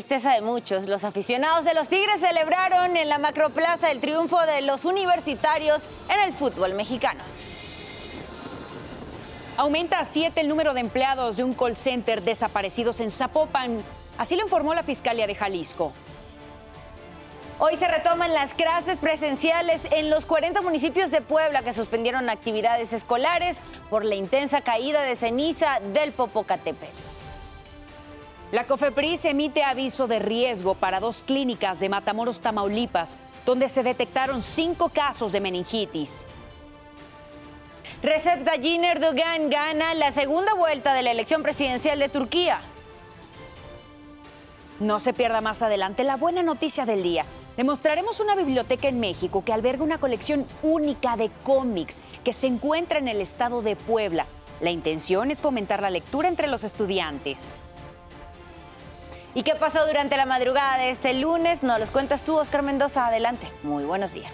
tristeza de muchos, los aficionados de los Tigres celebraron en la Macroplaza el triunfo de los universitarios en el fútbol mexicano. Aumenta a siete el número de empleados de un call center desaparecidos en Zapopan. Así lo informó la Fiscalía de Jalisco. Hoy se retoman las clases presenciales en los 40 municipios de Puebla que suspendieron actividades escolares por la intensa caída de ceniza del Popocatépetl. La COFEPRIS emite aviso de riesgo para dos clínicas de Matamoros, Tamaulipas, donde se detectaron cinco casos de meningitis. Recep Tayyip Erdogan gana la segunda vuelta de la elección presidencial de Turquía. No se pierda más adelante la buena noticia del día. Le mostraremos una biblioteca en México que alberga una colección única de cómics que se encuentra en el estado de Puebla. La intención es fomentar la lectura entre los estudiantes. ¿Y qué pasó durante la madrugada de este lunes? Nos los cuentas tú, Oscar Mendoza. Adelante. Muy buenos días.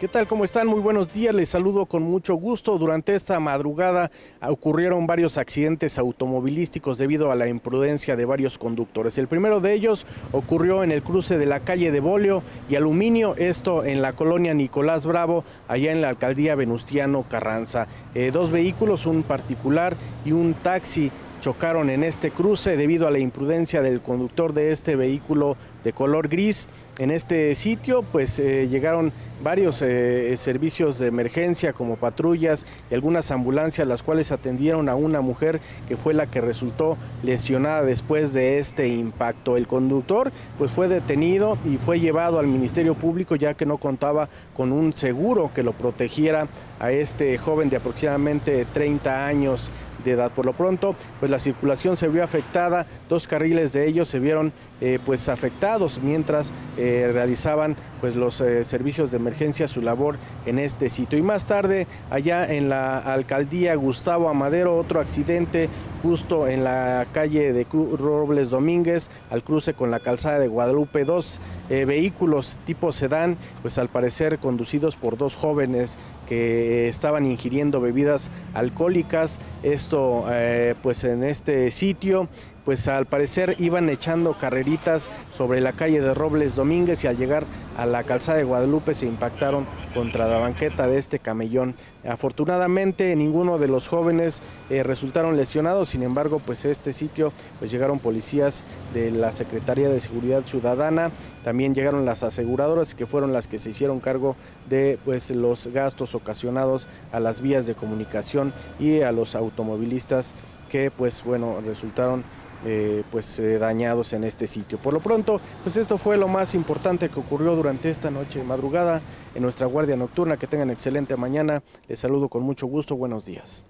¿Qué tal? ¿Cómo están? Muy buenos días. Les saludo con mucho gusto. Durante esta madrugada ocurrieron varios accidentes automovilísticos debido a la imprudencia de varios conductores. El primero de ellos ocurrió en el cruce de la calle de Bolio y Aluminio, esto en la colonia Nicolás Bravo, allá en la alcaldía Venustiano Carranza. Eh, dos vehículos, un particular y un taxi chocaron en este cruce debido a la imprudencia del conductor de este vehículo de color gris. En este sitio pues eh, llegaron varios eh, servicios de emergencia como patrullas y algunas ambulancias las cuales atendieron a una mujer que fue la que resultó lesionada después de este impacto. El conductor pues fue detenido y fue llevado al Ministerio Público ya que no contaba con un seguro que lo protegiera a este joven de aproximadamente 30 años de edad. Por lo pronto, pues la circulación se vio afectada, dos carriles de ellos se vieron eh, pues afectados mientras eh, realizaban pues los eh, servicios de emergencia su labor en este sitio. Y más tarde allá en la alcaldía Gustavo Amadero otro accidente justo en la calle de Robles Domínguez al cruce con la calzada de Guadalupe dos vehículos tipo sedán pues al parecer conducidos por dos jóvenes que estaban ingiriendo bebidas alcohólicas. Esto pues en este sitio pues al parecer iban echando carreritas sobre la calle de Robles Domínguez y al llegar a la calzada de Guadalupe se impactaron contra la banqueta de este camellón. Afortunadamente ninguno de los jóvenes eh, resultaron lesionados, sin embargo pues este sitio pues llegaron policías de la Secretaría de Seguridad Ciudadana, también llegaron las aseguradoras que fueron las que se hicieron cargo de pues los gastos ocasionados a las vías de comunicación y a los automovilistas que pues bueno resultaron eh, pues eh, dañados en este sitio. Por lo pronto, pues esto fue lo más importante que ocurrió durante esta noche madrugada en nuestra guardia nocturna. Que tengan excelente mañana. Les saludo con mucho gusto. Buenos días.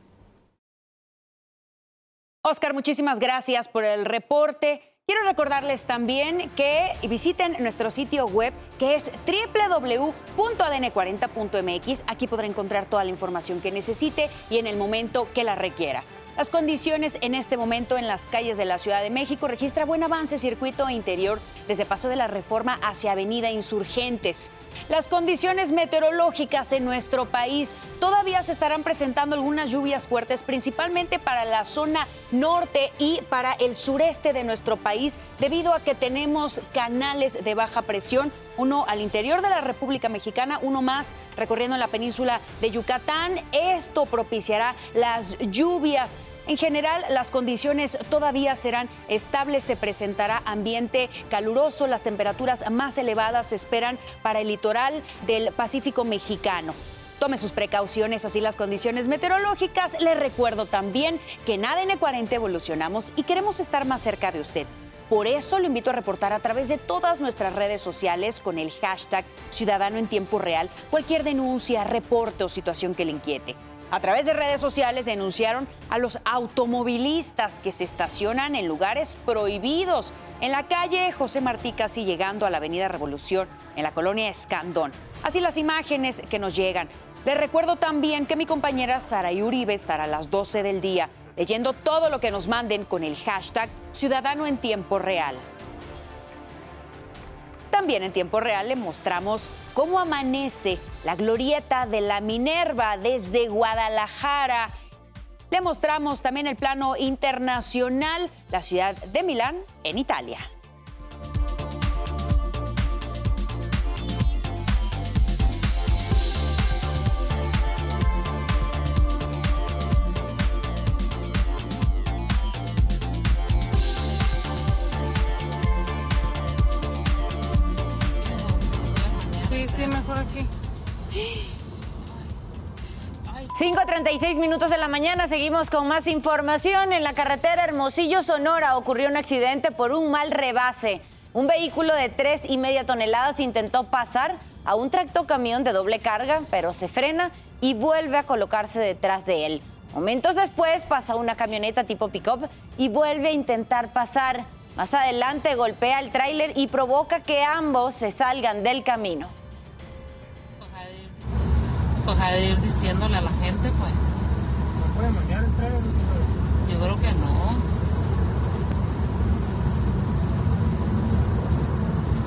Oscar, muchísimas gracias por el reporte. Quiero recordarles también que visiten nuestro sitio web que es www.adn40.mx. Aquí podrá encontrar toda la información que necesite y en el momento que la requiera. Las condiciones en este momento en las calles de la Ciudad de México registra buen avance circuito interior desde Paso de la Reforma hacia Avenida Insurgentes. Las condiciones meteorológicas en nuestro país todavía se estarán presentando algunas lluvias fuertes, principalmente para la zona norte y para el sureste de nuestro país, debido a que tenemos canales de baja presión uno al interior de la República Mexicana, uno más recorriendo la península de Yucatán. Esto propiciará las lluvias. En general, las condiciones todavía serán estables, se presentará ambiente caluroso, las temperaturas más elevadas se esperan para el litoral del Pacífico mexicano. Tome sus precauciones, así las condiciones meteorológicas. Les recuerdo también que en ADN 40 evolucionamos y queremos estar más cerca de usted. Por eso lo invito a reportar a través de todas nuestras redes sociales con el hashtag Ciudadano en Tiempo Real cualquier denuncia, reporte o situación que le inquiete. A través de redes sociales denunciaron a los automovilistas que se estacionan en lugares prohibidos. En la calle José Martí, casi llegando a la Avenida Revolución, en la colonia Escandón. Así las imágenes que nos llegan. Les recuerdo también que mi compañera Sara Uribe estará a las 12 del día leyendo todo lo que nos manden con el hashtag Ciudadano en Tiempo Real. También en tiempo real le mostramos cómo amanece la glorieta de la Minerva desde Guadalajara. Le mostramos también el plano internacional, la ciudad de Milán, en Italia. 5.36 minutos de la mañana, seguimos con más información. En la carretera Hermosillo, Sonora, ocurrió un accidente por un mal rebase. Un vehículo de tres y media toneladas intentó pasar a un tractocamión de doble carga, pero se frena y vuelve a colocarse detrás de él. Momentos después pasa una camioneta tipo pick-up y vuelve a intentar pasar. Más adelante golpea el tráiler y provoca que ambos se salgan del camino. Pues ha de ir diciéndole a la gente, pues. ¿No puede manejar el tráiler? Yo creo que no.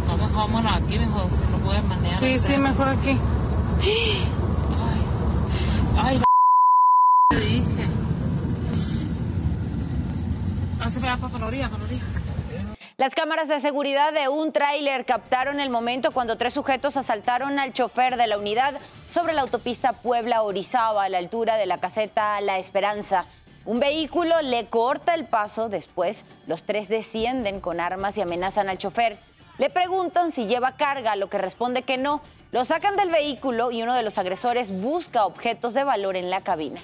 No, mejor vámonos aquí, mejor, si no puedes manejar. Sí, el sí, mejor aquí. Ay, ay, te dije. Así me va para la orilla, para la orilla. Las cámaras de seguridad de un tráiler captaron el momento cuando tres sujetos asaltaron al chofer de la unidad sobre la autopista Puebla-Orizaba a la altura de la caseta La Esperanza. Un vehículo le corta el paso, después los tres descienden con armas y amenazan al chofer. Le preguntan si lleva carga, lo que responde que no. Lo sacan del vehículo y uno de los agresores busca objetos de valor en la cabina.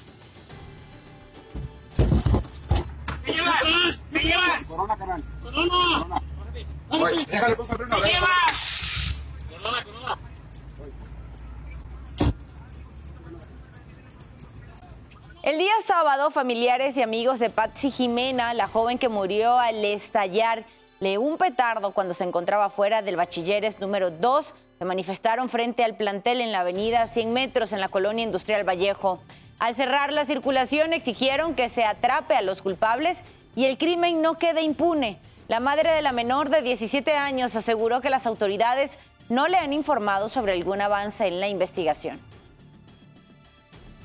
El día sábado, familiares y amigos de Patsy Jimena, la joven que murió al estallar de un petardo cuando se encontraba fuera del bachilleres número 2, se manifestaron frente al plantel en la avenida 100 metros en la colonia industrial Vallejo. Al cerrar la circulación exigieron que se atrape a los culpables y el crimen no quede impune. La madre de la menor de 17 años aseguró que las autoridades no le han informado sobre algún avance en la investigación.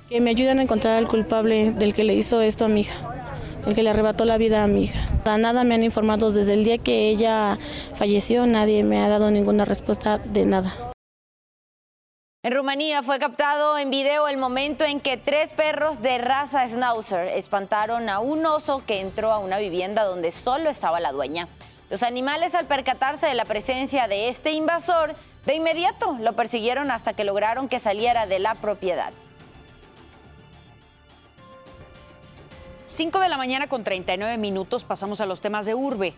Que me ayuden a encontrar al culpable del que le hizo esto a mi hija, el que le arrebató la vida a mi hija. Nada me han informado desde el día que ella falleció, nadie me ha dado ninguna respuesta de nada. En Rumanía fue captado en video el momento en que tres perros de raza Schnauzer espantaron a un oso que entró a una vivienda donde solo estaba la dueña. Los animales al percatarse de la presencia de este invasor, de inmediato lo persiguieron hasta que lograron que saliera de la propiedad. 5 de la mañana con 39 minutos pasamos a los temas de urbe.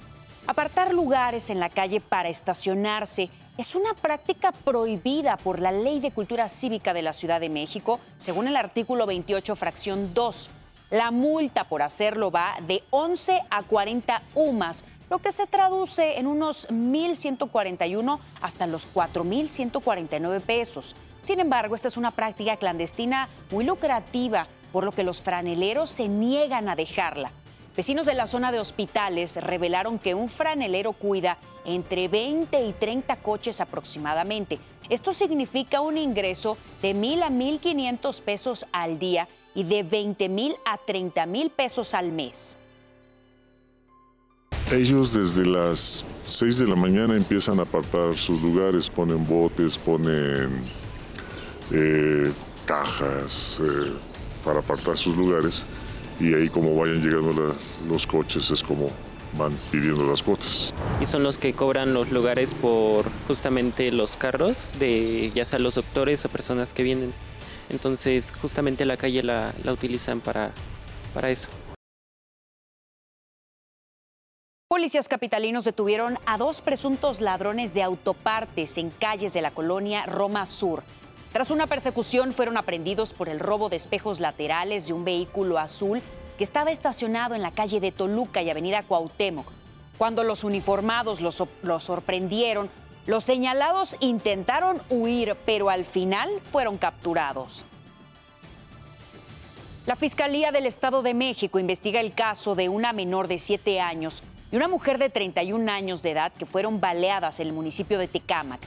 Apartar lugares en la calle para estacionarse es una práctica prohibida por la Ley de Cultura Cívica de la Ciudad de México, según el artículo 28, fracción 2. La multa por hacerlo va de 11 a 40 UMAS, lo que se traduce en unos 1.141 hasta los 4.149 pesos. Sin embargo, esta es una práctica clandestina muy lucrativa, por lo que los franeleros se niegan a dejarla. Vecinos de la zona de hospitales revelaron que un franelero cuida entre 20 y 30 coches aproximadamente. Esto significa un ingreso de mil a 1.500 pesos al día y de 20 mil a 30 mil pesos al mes. Ellos desde las 6 de la mañana empiezan a apartar sus lugares, ponen botes, ponen eh, cajas eh, para apartar sus lugares y ahí como vayan llegando la- los coches es como van pidiendo las cuotas. y son los que cobran los lugares por justamente los carros de ya sea los doctores o personas que vienen. Entonces justamente la calle la, la utilizan para, para eso. Policías capitalinos detuvieron a dos presuntos ladrones de autopartes en calles de la colonia Roma Sur. Tras una persecución fueron aprendidos por el robo de espejos laterales de un vehículo azul que estaba estacionado en la calle de Toluca y Avenida Cuauhtémoc. Cuando los uniformados los, los sorprendieron, los señalados intentaron huir, pero al final fueron capturados. La Fiscalía del Estado de México investiga el caso de una menor de 7 años y una mujer de 31 años de edad que fueron baleadas en el municipio de Tecámac.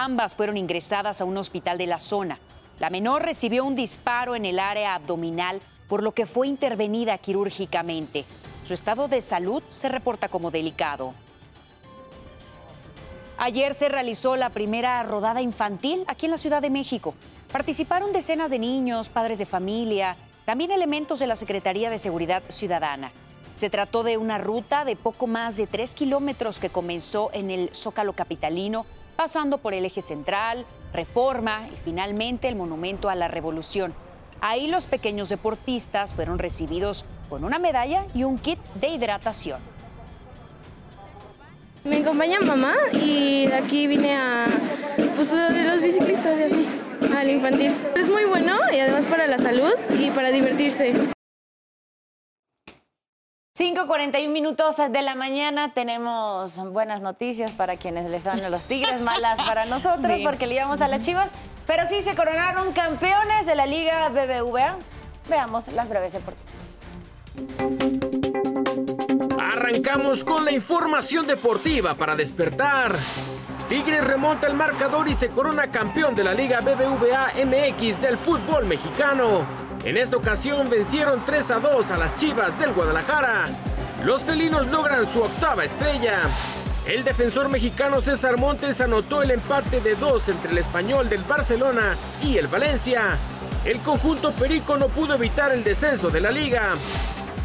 Ambas fueron ingresadas a un hospital de la zona. La menor recibió un disparo en el área abdominal por lo que fue intervenida quirúrgicamente. Su estado de salud se reporta como delicado. Ayer se realizó la primera rodada infantil aquí en la Ciudad de México. Participaron decenas de niños, padres de familia, también elementos de la Secretaría de Seguridad Ciudadana. Se trató de una ruta de poco más de tres kilómetros que comenzó en el Zócalo Capitalino, pasando por el eje central, Reforma y finalmente el Monumento a la Revolución. Ahí los pequeños deportistas fueron recibidos con una medalla y un kit de hidratación. Me acompaña mamá y de aquí vine a pues, de los biciclistas y así, al infantil. Es muy bueno y además para la salud y para divertirse. 5.41 minutos de la mañana tenemos buenas noticias para quienes les dan a los Tigres, malas para nosotros porque le íbamos a las Chivas, pero sí se coronaron campeones de la Liga BBVA. Veamos las breves deportivas. Arrancamos con la información deportiva para despertar. Tigres remonta el marcador y se corona campeón de la Liga BBVA MX del fútbol mexicano. En esta ocasión vencieron 3 a 2 a las Chivas del Guadalajara. Los felinos logran su octava estrella. El defensor mexicano César Montes anotó el empate de 2 entre el español del Barcelona y el Valencia. El conjunto perico no pudo evitar el descenso de la liga.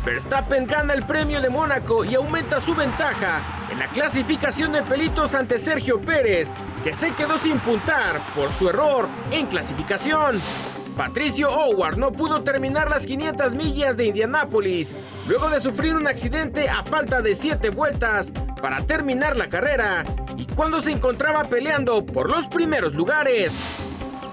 Verstappen gana el premio de Mónaco y aumenta su ventaja en la clasificación de pelitos ante Sergio Pérez, que se quedó sin puntar por su error en clasificación. Patricio Howard no pudo terminar las 500 millas de Indianápolis luego de sufrir un accidente a falta de 7 vueltas para terminar la carrera y cuando se encontraba peleando por los primeros lugares.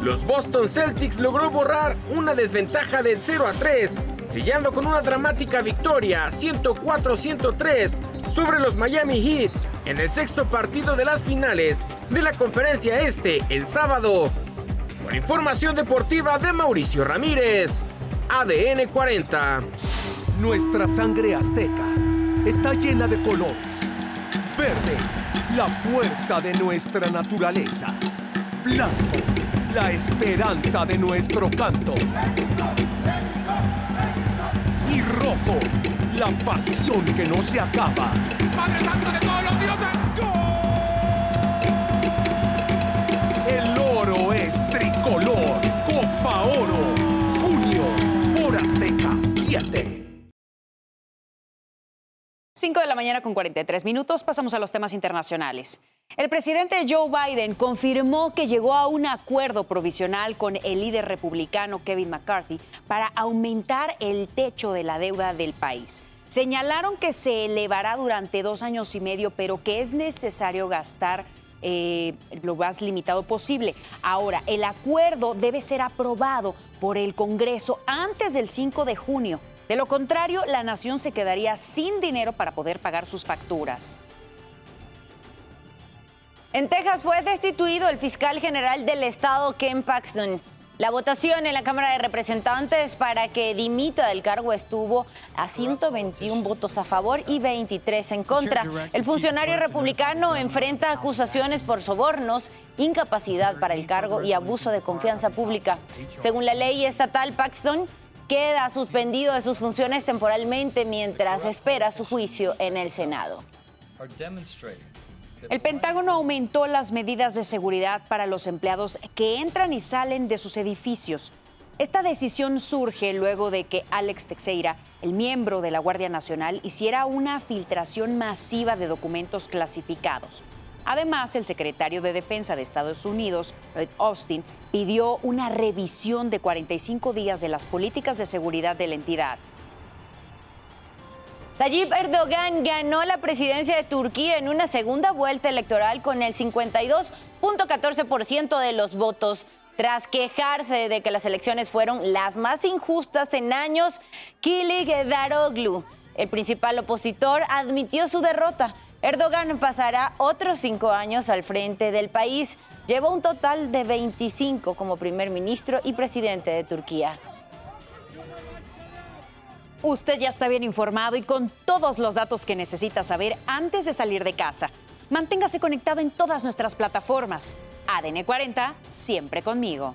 Los Boston Celtics logró borrar una desventaja de 0 a 3, sellando con una dramática victoria 104-103 sobre los Miami Heat en el sexto partido de las finales de la conferencia este el sábado información deportiva de Mauricio Ramírez. ADN 40. Nuestra sangre azteca está llena de colores. Verde, la fuerza de nuestra naturaleza. Blanco, la esperanza de nuestro canto. Y rojo, la pasión que no se acaba. Padre Santo de todos los dioses. Mañana con 43 minutos. Pasamos a los temas internacionales. El presidente Joe Biden confirmó que llegó a un acuerdo provisional con el líder republicano Kevin McCarthy para aumentar el techo de la deuda del país. Señalaron que se elevará durante dos años y medio, pero que es necesario gastar eh, lo más limitado posible. Ahora, el acuerdo debe ser aprobado por el Congreso antes del 5 de junio. De lo contrario, la nación se quedaría sin dinero para poder pagar sus facturas. En Texas fue destituido el fiscal general del estado, Ken Paxton. La votación en la Cámara de Representantes para que dimita del cargo estuvo a 121 votos a favor y 23 en contra. El funcionario republicano enfrenta acusaciones por sobornos, incapacidad para el cargo y abuso de confianza pública. Según la ley estatal, Paxton queda suspendido de sus funciones temporalmente mientras espera su juicio en el Senado. El Pentágono aumentó las medidas de seguridad para los empleados que entran y salen de sus edificios. Esta decisión surge luego de que Alex Teixeira, el miembro de la Guardia Nacional, hiciera una filtración masiva de documentos clasificados. Además, el secretario de Defensa de Estados Unidos, Lloyd Austin, pidió una revisión de 45 días de las políticas de seguridad de la entidad. Tayyip Erdogan ganó la presidencia de Turquía en una segunda vuelta electoral con el 52.14% de los votos. Tras quejarse de que las elecciones fueron las más injustas en años, Kilik Daroglu, el principal opositor, admitió su derrota. Erdogan pasará otros cinco años al frente del país. Lleva un total de 25 como primer ministro y presidente de Turquía. Usted ya está bien informado y con todos los datos que necesita saber antes de salir de casa. Manténgase conectado en todas nuestras plataformas. ADN 40, siempre conmigo.